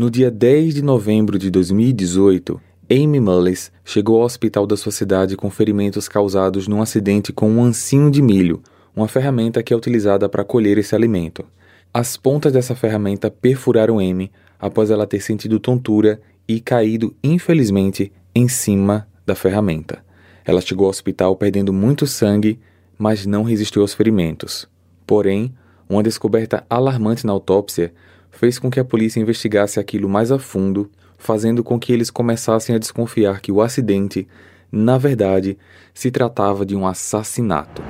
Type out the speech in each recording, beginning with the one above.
No dia 10 de novembro de 2018, Amy Mullis chegou ao hospital da sua cidade com ferimentos causados num acidente com um ancinho de milho, uma ferramenta que é utilizada para colher esse alimento. As pontas dessa ferramenta perfuraram Amy após ela ter sentido tontura e caído, infelizmente, em cima da ferramenta. Ela chegou ao hospital perdendo muito sangue, mas não resistiu aos ferimentos. Porém, uma descoberta alarmante na autópsia fez com que a polícia investigasse aquilo mais a fundo, fazendo com que eles começassem a desconfiar que o acidente, na verdade, se tratava de um assassinato.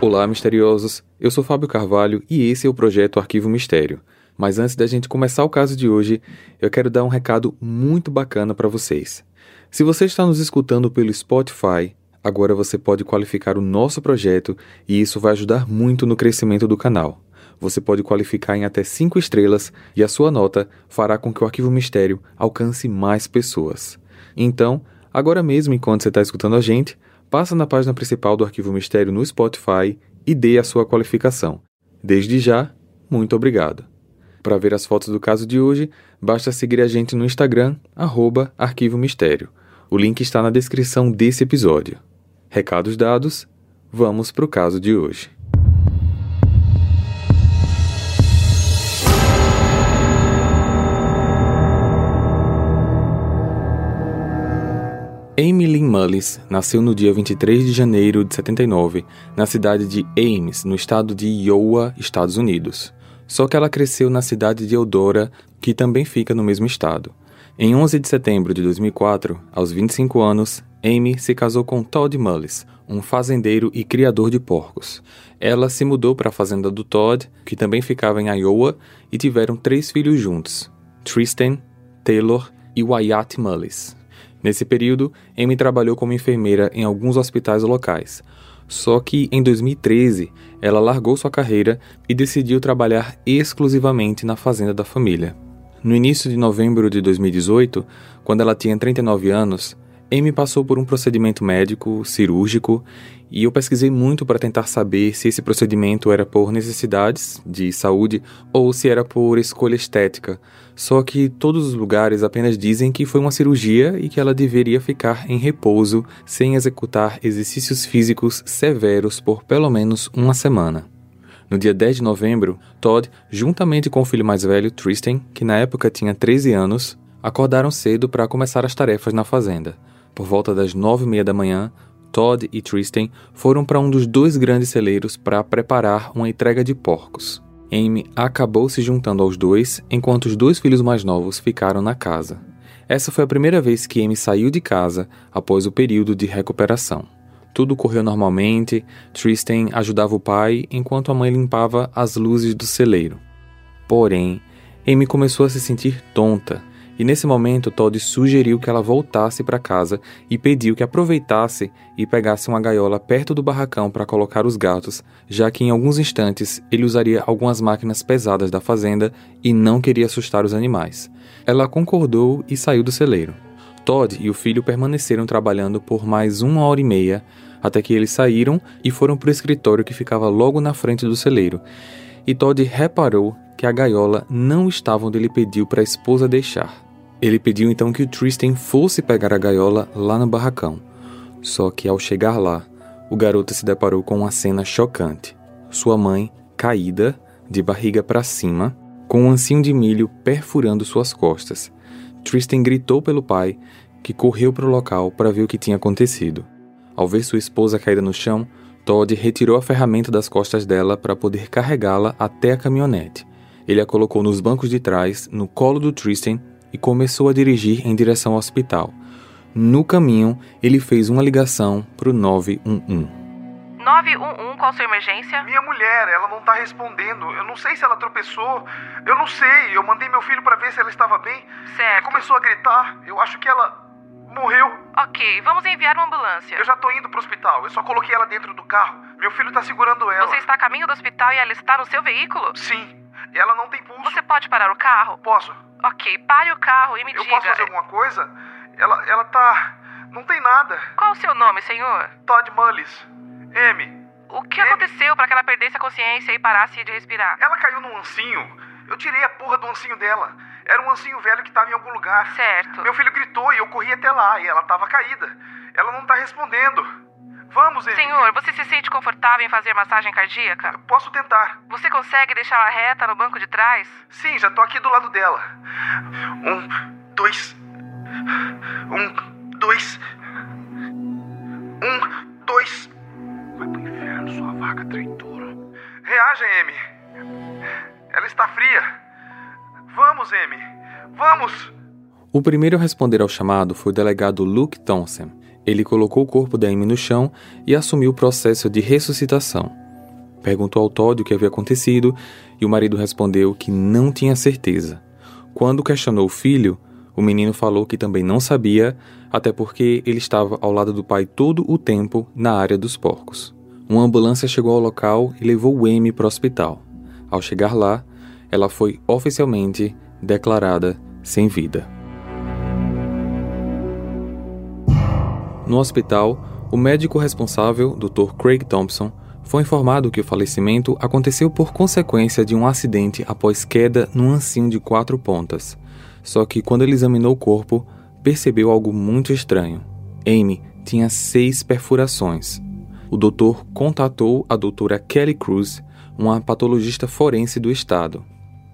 Olá, misteriosos! Eu sou Fábio Carvalho e esse é o projeto Arquivo Mistério. Mas antes da gente começar o caso de hoje, eu quero dar um recado muito bacana para vocês. Se você está nos escutando pelo Spotify, agora você pode qualificar o nosso projeto e isso vai ajudar muito no crescimento do canal. Você pode qualificar em até 5 estrelas e a sua nota fará com que o Arquivo Mistério alcance mais pessoas. Então, agora mesmo enquanto você está escutando a gente, passa na página principal do Arquivo Mistério no Spotify e dê a sua qualificação. Desde já, muito obrigado. Para ver as fotos do caso de hoje, basta seguir a gente no Instagram, arroba Arquivo Mistério. O link está na descrição desse episódio. Recados dados, vamos para o caso de hoje. Lynn Mullis nasceu no dia 23 de janeiro de 79, na cidade de Ames, no estado de Iowa, Estados Unidos. Só que ela cresceu na cidade de Eudora, que também fica no mesmo estado. Em 11 de setembro de 2004, aos 25 anos, Amy se casou com Todd Mullis, um fazendeiro e criador de porcos. Ela se mudou para a fazenda do Todd, que também ficava em Iowa, e tiveram três filhos juntos: Tristan, Taylor e Wyatt Mullis. Nesse período, Amy trabalhou como enfermeira em alguns hospitais locais, só que em 2013 ela largou sua carreira e decidiu trabalhar exclusivamente na fazenda da família. No início de novembro de 2018, quando ela tinha 39 anos, Amy passou por um procedimento médico, cirúrgico, e eu pesquisei muito para tentar saber se esse procedimento era por necessidades de saúde ou se era por escolha estética. Só que todos os lugares apenas dizem que foi uma cirurgia e que ela deveria ficar em repouso sem executar exercícios físicos severos por pelo menos uma semana. No dia 10 de novembro, Todd, juntamente com o filho mais velho, Tristan, que na época tinha 13 anos, acordaram cedo para começar as tarefas na fazenda. Por volta das nove e meia da manhã, Todd e Tristan foram para um dos dois grandes celeiros para preparar uma entrega de porcos. Amy acabou se juntando aos dois, enquanto os dois filhos mais novos ficaram na casa. Essa foi a primeira vez que Amy saiu de casa após o período de recuperação. Tudo correu normalmente, Tristan ajudava o pai enquanto a mãe limpava as luzes do celeiro. Porém, Amy começou a se sentir tonta e nesse momento, Todd sugeriu que ela voltasse para casa e pediu que aproveitasse e pegasse uma gaiola perto do barracão para colocar os gatos, já que em alguns instantes ele usaria algumas máquinas pesadas da fazenda e não queria assustar os animais. Ela concordou e saiu do celeiro. Todd e o filho permaneceram trabalhando por mais uma hora e meia, até que eles saíram e foram para o escritório que ficava logo na frente do celeiro. E Todd reparou que a gaiola não estava onde ele pediu para a esposa deixar. Ele pediu então que o Tristan fosse pegar a gaiola lá no barracão. Só que ao chegar lá, o garoto se deparou com uma cena chocante. Sua mãe, caída, de barriga para cima, com um ancinho de milho perfurando suas costas. Tristan gritou pelo pai, que correu para o local para ver o que tinha acontecido. Ao ver sua esposa caída no chão, Todd retirou a ferramenta das costas dela para poder carregá-la até a caminhonete. Ele a colocou nos bancos de trás, no colo do Tristan e começou a dirigir em direção ao hospital. No caminho, ele fez uma ligação para o 911. 911, qual sua emergência? Minha mulher, ela não tá respondendo. Eu não sei se ela tropeçou. Eu não sei. Eu mandei meu filho para ver se ela estava bem. Certo. Ele começou a gritar. Eu acho que ela morreu. Ok, vamos enviar uma ambulância. Eu já tô indo pro hospital. Eu só coloquei ela dentro do carro. Meu filho tá segurando ela. Você está a caminho do hospital e ela está no seu veículo? Sim. E ela não tem pulso. Você pode parar o carro? Posso. Ok, pare o carro e me Eu diga. posso fazer alguma coisa? Ela, ela tá. Não tem nada. Qual o seu nome, senhor? Todd Mullis. M. O que Amy. aconteceu para que ela perdesse a consciência e parasse de respirar? Ela caiu num ancinho. Eu tirei a porra do ancinho dela. Era um ancinho velho que estava em algum lugar. Certo. Meu filho gritou e eu corri até lá e ela estava caída. Ela não está respondendo. Vamos, Amy. Senhor, você se sente confortável em fazer massagem cardíaca? Posso tentar. Você consegue deixá-la reta no banco de trás? Sim, já tô aqui do lado dela. Um, dois. Um, dois. Um, dois. Vai pro inferno, sua vaca traidora. Reaja, Amy. Ela está fria. Vamos, Amy. Vamos. O primeiro a responder ao chamado foi o delegado Luke Thompson. Ele colocou o corpo da Amy no chão e assumiu o processo de ressuscitação. Perguntou ao Todd o que havia acontecido e o marido respondeu que não tinha certeza. Quando questionou o filho, o menino falou que também não sabia, até porque ele estava ao lado do pai todo o tempo na área dos porcos. Uma ambulância chegou ao local e levou o Amy para o hospital. Ao chegar lá, ela foi oficialmente declarada sem vida. No hospital, o médico responsável, Dr. Craig Thompson, foi informado que o falecimento aconteceu por consequência de um acidente após queda num ancinho de quatro pontas. Só que quando ele examinou o corpo, percebeu algo muito estranho. Amy tinha seis perfurações. O doutor contatou a doutora Kelly Cruz, uma patologista forense do estado.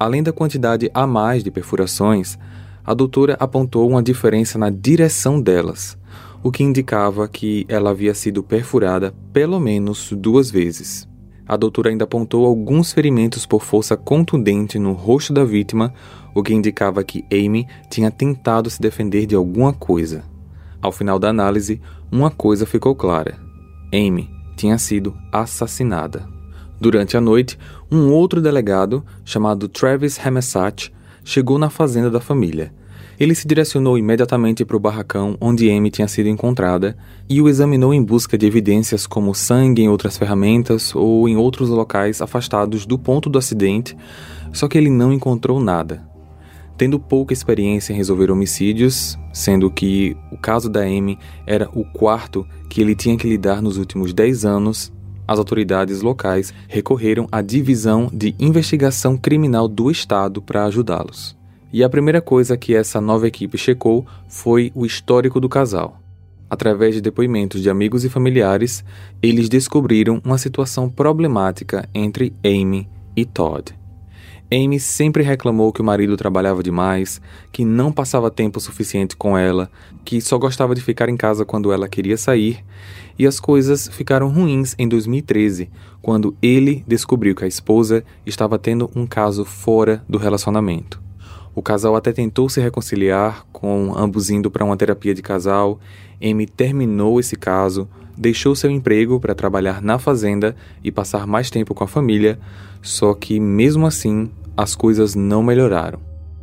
Além da quantidade a mais de perfurações, a doutora apontou uma diferença na direção delas, o que indicava que ela havia sido perfurada pelo menos duas vezes. A doutora ainda apontou alguns ferimentos por força contundente no rosto da vítima, o que indicava que Amy tinha tentado se defender de alguma coisa. Ao final da análise, uma coisa ficou clara: Amy tinha sido assassinada. Durante a noite, um outro delegado, chamado Travis Hamesat, chegou na fazenda da família. Ele se direcionou imediatamente para o barracão onde Amy tinha sido encontrada e o examinou em busca de evidências como sangue em outras ferramentas ou em outros locais afastados do ponto do acidente, só que ele não encontrou nada. Tendo pouca experiência em resolver homicídios, sendo que o caso da Amy era o quarto que ele tinha que lidar nos últimos 10 anos, as autoridades locais recorreram à Divisão de Investigação Criminal do Estado para ajudá-los. E a primeira coisa que essa nova equipe checou foi o histórico do casal. Através de depoimentos de amigos e familiares, eles descobriram uma situação problemática entre Amy e Todd. Amy sempre reclamou que o marido trabalhava demais, que não passava tempo suficiente com ela, que só gostava de ficar em casa quando ela queria sair, e as coisas ficaram ruins em 2013, quando ele descobriu que a esposa estava tendo um caso fora do relacionamento. O casal até tentou se reconciliar, com ambos indo para uma terapia de casal. Amy terminou esse caso, deixou seu emprego para trabalhar na fazenda e passar mais tempo com a família, só que mesmo assim as coisas não melhoraram.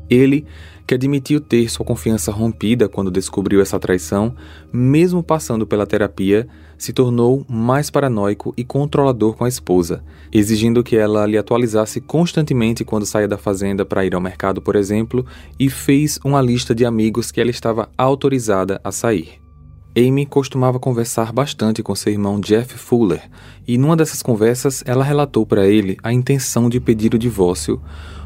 Ele, que admitiu ter sua confiança rompida quando descobriu essa traição, mesmo passando pela terapia, se tornou mais paranoico e controlador com a esposa, exigindo que ela lhe atualizasse constantemente quando saía da fazenda para ir ao mercado, por exemplo, e fez uma lista de amigos que ela estava autorizada a sair. Amy costumava conversar bastante com seu irmão Jeff Fuller, e numa dessas conversas ela relatou para ele a intenção de pedir o divórcio,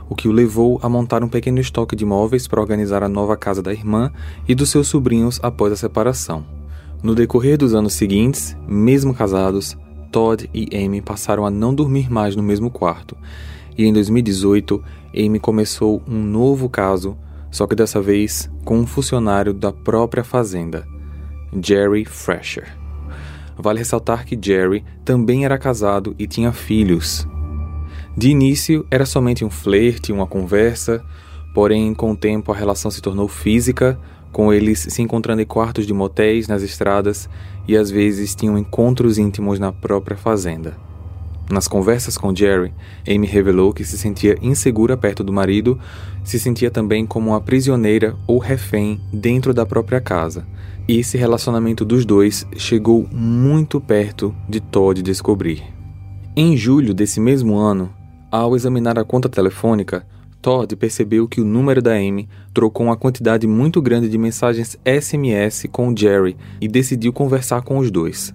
o que o levou a montar um pequeno estoque de móveis para organizar a nova casa da irmã e dos seus sobrinhos após a separação. No decorrer dos anos seguintes, mesmo casados, Todd e Amy passaram a não dormir mais no mesmo quarto. E em 2018, Amy começou um novo caso, só que dessa vez com um funcionário da própria fazenda, Jerry Fresher. Vale ressaltar que Jerry também era casado e tinha filhos. De início, era somente um flerte, uma conversa, porém, com o tempo, a relação se tornou física, com eles se encontrando em quartos de motéis nas estradas e às vezes tinham encontros íntimos na própria fazenda. Nas conversas com Jerry, Amy revelou que se sentia insegura perto do marido, se sentia também como uma prisioneira ou refém dentro da própria casa. E esse relacionamento dos dois chegou muito perto de Todd descobrir. Em julho desse mesmo ano, ao examinar a conta telefônica, Todd percebeu que o número da Amy trocou uma quantidade muito grande de mensagens SMS com Jerry e decidiu conversar com os dois.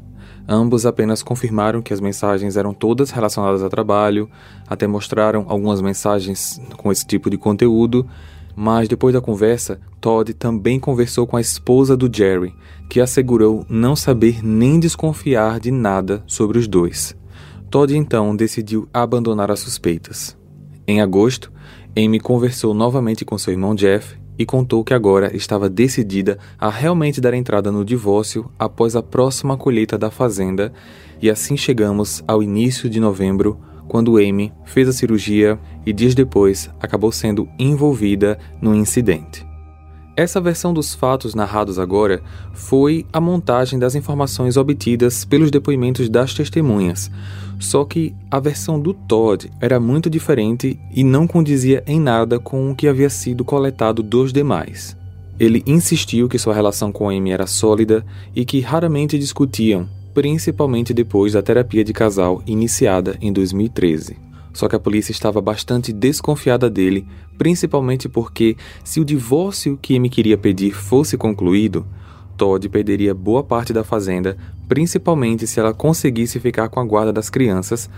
Ambos apenas confirmaram que as mensagens eram todas relacionadas a trabalho, até mostraram algumas mensagens com esse tipo de conteúdo, Mas depois da conversa, Todd também conversou com a esposa do Jerry, que assegurou não saber nem desconfiar de nada sobre os dois. Todd então decidiu abandonar as suspeitas. Em agosto, Amy conversou novamente com seu irmão Jeff e contou que agora estava decidida a realmente dar entrada no divórcio após a próxima colheita da fazenda, e assim chegamos ao início de novembro, quando Amy fez a cirurgia e dias depois acabou sendo envolvida num incidente. Essa versão dos fatos narrados agora foi a montagem das informações obtidas pelos depoimentos das testemunhas, só que a versão do Todd era muito diferente e não condizia em nada com o que havia sido coletado dos demais. Ele insistiu que sua relação com Amy era sólida e que raramente discutiam, principalmente depois da terapia de casal iniciada em 2013. Só que a polícia estava bastante desconfiada dele, principalmente porque, se o divórcio que Amy queria pedir fosse concluído, Todd perderia boa parte da fazenda, principalmente se ela conseguisse ficar com a guarda das crianças,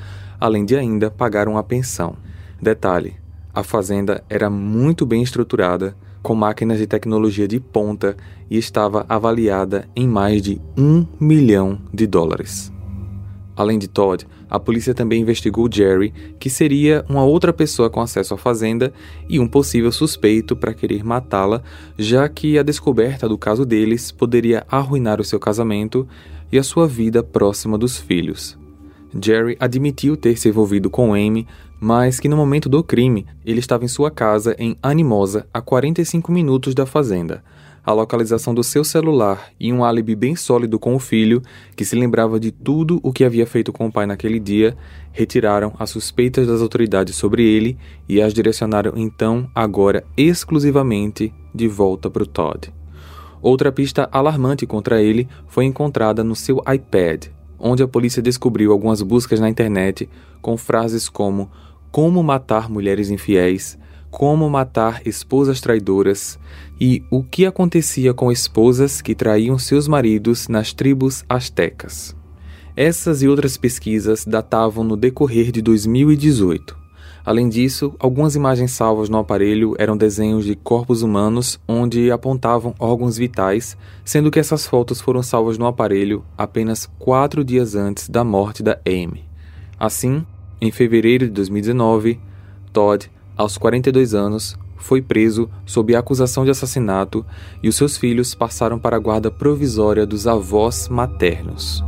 além de ainda pagar uma pensão. Detalhe: a fazenda era muito bem estruturada, com máquinas de tecnologia de ponta e estava avaliada em mais de um milhão de dólares. Além de Todd, a polícia também investigou Jerry, que seria uma outra pessoa com acesso à fazenda e um possível suspeito para querer matá-la, já que a descoberta do caso deles poderia arruinar o seu casamento e a sua vida próxima dos filhos. Jerry admitiu ter se envolvido com Amy, mas que no momento do crime ele estava em sua casa em Animosa, a 45 minutos da fazenda a localização do seu celular e um álibi bem sólido com o filho, que se lembrava de tudo o que havia feito com o pai naquele dia, retiraram as suspeitas das autoridades sobre ele e as direcionaram então, agora exclusivamente, de volta para o Todd. Outra pista alarmante contra ele foi encontrada no seu iPad, onde a polícia descobriu algumas buscas na internet com frases como como matar mulheres infiéis, como matar esposas traidoras e o que acontecia com esposas que traíam seus maridos nas tribos astecas. Essas e outras pesquisas datavam no decorrer de 2018. Além disso, algumas imagens salvas no aparelho eram desenhos de corpos humanos onde apontavam órgãos vitais, sendo que essas fotos foram salvas no aparelho apenas quatro dias antes da morte da Amy. Assim, em fevereiro de 2019, Todd aos 42 anos, foi preso sob acusação de assassinato e os seus filhos passaram para a guarda provisória dos avós maternos.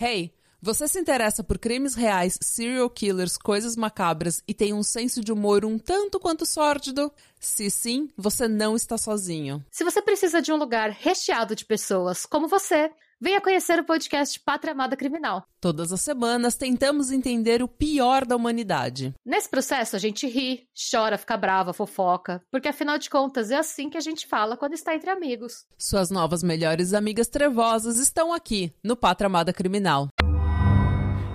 Hey, você se interessa por crimes reais, serial killers, coisas macabras e tem um senso de humor um tanto quanto sórdido? Se sim, você não está sozinho. Se você precisa de um lugar recheado de pessoas como você, Venha conhecer o podcast Pátria Amada Criminal. Todas as semanas tentamos entender o pior da humanidade. Nesse processo a gente ri, chora, fica brava, fofoca, porque afinal de contas é assim que a gente fala quando está entre amigos. Suas novas melhores amigas trevosas estão aqui no Pátria Amada Criminal.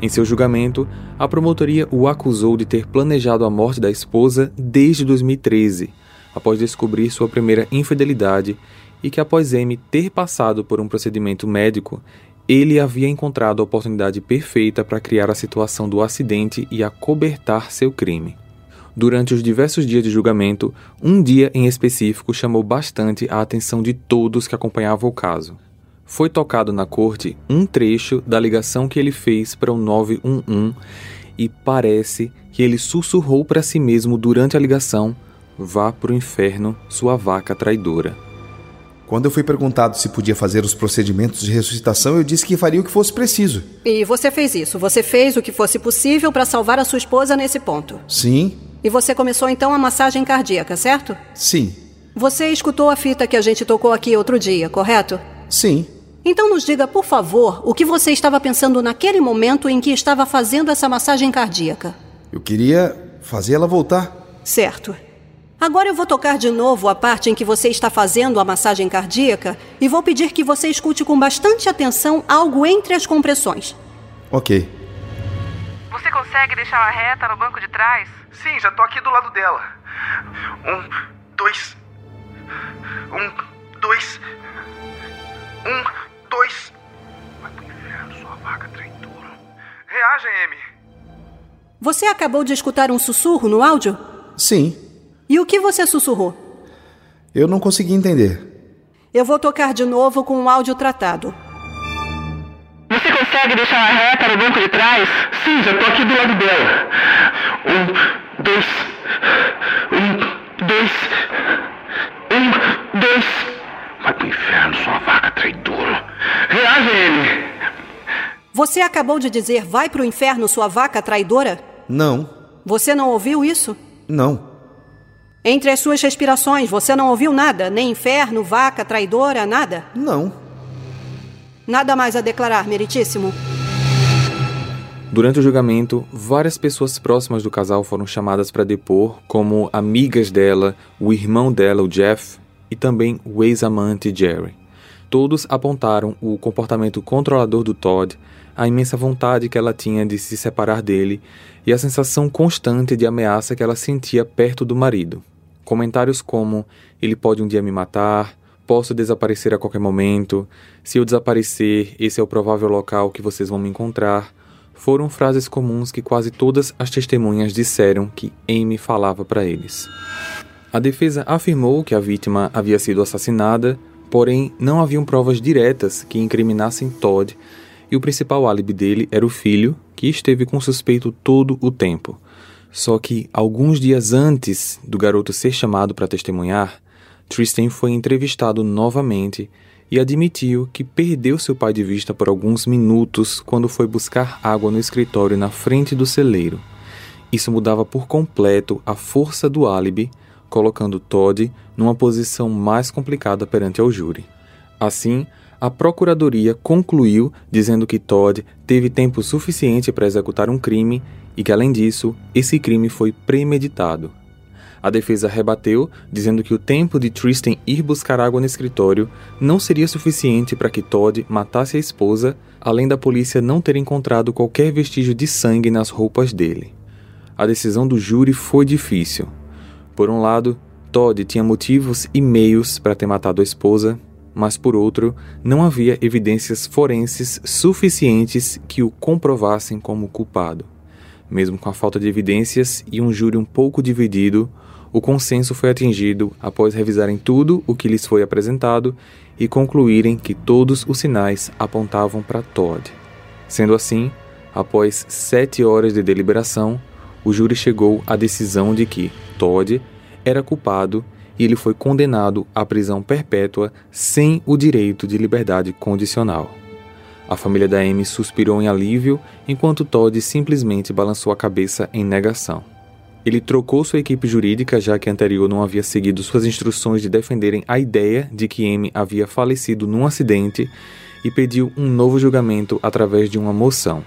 Em seu julgamento, a promotoria o acusou de ter planejado a morte da esposa desde 2013, após descobrir sua primeira infidelidade e que após M ter passado por um procedimento médico, ele havia encontrado a oportunidade perfeita para criar a situação do acidente e acobertar seu crime. Durante os diversos dias de julgamento, um dia em específico chamou bastante a atenção de todos que acompanhavam o caso. Foi tocado na corte um trecho da ligação que ele fez para o 911 e parece que ele sussurrou para si mesmo durante a ligação: Vá para o inferno, sua vaca traidora. Quando eu fui perguntado se podia fazer os procedimentos de ressuscitação, eu disse que faria o que fosse preciso. E você fez isso? Você fez o que fosse possível para salvar a sua esposa nesse ponto? Sim. E você começou então a massagem cardíaca, certo? Sim. Você escutou a fita que a gente tocou aqui outro dia, correto? Sim. Então nos diga, por favor, o que você estava pensando naquele momento em que estava fazendo essa massagem cardíaca. Eu queria fazer ela voltar. Certo. Agora eu vou tocar de novo a parte em que você está fazendo a massagem cardíaca e vou pedir que você escute com bastante atenção algo entre as compressões. Ok. Você consegue deixá-la reta no banco de trás? Sim, já tô aqui do lado dela. Um, dois. Um, dois. Um, dois. Vai pro inferno, sua vaca traidora. Reaja, Amy. Você acabou de escutar um sussurro no áudio? Sim. E o que você sussurrou? Eu não consegui entender. Eu vou tocar de novo com um áudio tratado. Você consegue deixar a reta no banco de trás? Sim, já tô aqui do lado dela. Um, dois. Um, dois. Um, dois. Vai pro inferno, sua vaca traidora. Reage, Amy. Você acabou de dizer vai pro inferno, sua vaca traidora? Não. Você não ouviu isso? Não. Entre as suas respirações, você não ouviu nada? Nem inferno, vaca, traidora, nada? Não. Nada mais a declarar, meritíssimo. Durante o julgamento, várias pessoas próximas do casal foram chamadas para depor, como amigas dela, o irmão dela, o Jeff, e também o ex-amante Jerry. Todos apontaram o comportamento controlador do Todd, a imensa vontade que ela tinha de se separar dele e a sensação constante de ameaça que ela sentia perto do marido. Comentários como: ele pode um dia me matar, posso desaparecer a qualquer momento, se eu desaparecer, esse é o provável local que vocês vão me encontrar, foram frases comuns que quase todas as testemunhas disseram que Amy falava para eles. A defesa afirmou que a vítima havia sido assassinada, porém não haviam provas diretas que incriminassem Todd, e o principal álibi dele era o filho, que esteve com o suspeito todo o tempo. Só que, alguns dias antes do garoto ser chamado para testemunhar, Tristan foi entrevistado novamente e admitiu que perdeu seu pai de vista por alguns minutos quando foi buscar água no escritório na frente do celeiro. Isso mudava por completo a força do álibi, colocando Todd numa posição mais complicada perante ao júri. Assim, a procuradoria concluiu dizendo que Todd teve tempo suficiente para executar um crime e que, além disso, esse crime foi premeditado. A defesa rebateu, dizendo que o tempo de Tristan ir buscar água no escritório não seria suficiente para que Todd matasse a esposa, além da polícia não ter encontrado qualquer vestígio de sangue nas roupas dele. A decisão do júri foi difícil. Por um lado, Todd tinha motivos e meios para ter matado a esposa, mas por outro, não havia evidências forenses suficientes que o comprovassem como culpado. Mesmo com a falta de evidências e um júri um pouco dividido, o consenso foi atingido após revisarem tudo o que lhes foi apresentado e concluírem que todos os sinais apontavam para Todd. Sendo assim, após sete horas de deliberação, o júri chegou à decisão de que Todd era culpado e ele foi condenado à prisão perpétua sem o direito de liberdade condicional. A família da Amy suspirou em alívio, enquanto Todd simplesmente balançou a cabeça em negação. Ele trocou sua equipe jurídica, já que a anterior não havia seguido suas instruções de defenderem a ideia de que Amy havia falecido num acidente, e pediu um novo julgamento através de uma moção.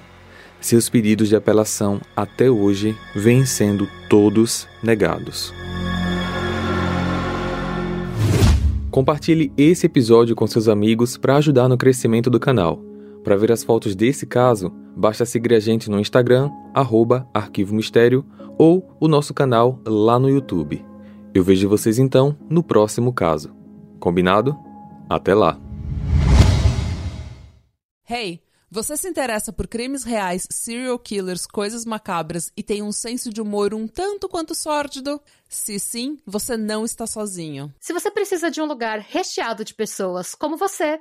Seus pedidos de apelação até hoje vêm sendo todos negados. Compartilhe esse episódio com seus amigos para ajudar no crescimento do canal. Para ver as fotos desse caso, basta seguir a gente no Instagram, arroba Arquivo Mistério, ou o nosso canal lá no YouTube. Eu vejo vocês então no próximo caso. Combinado? Até lá! Hey, você se interessa por crimes reais, serial killers, coisas macabras e tem um senso de humor um tanto quanto sórdido? Se sim, você não está sozinho. Se você precisa de um lugar recheado de pessoas como você,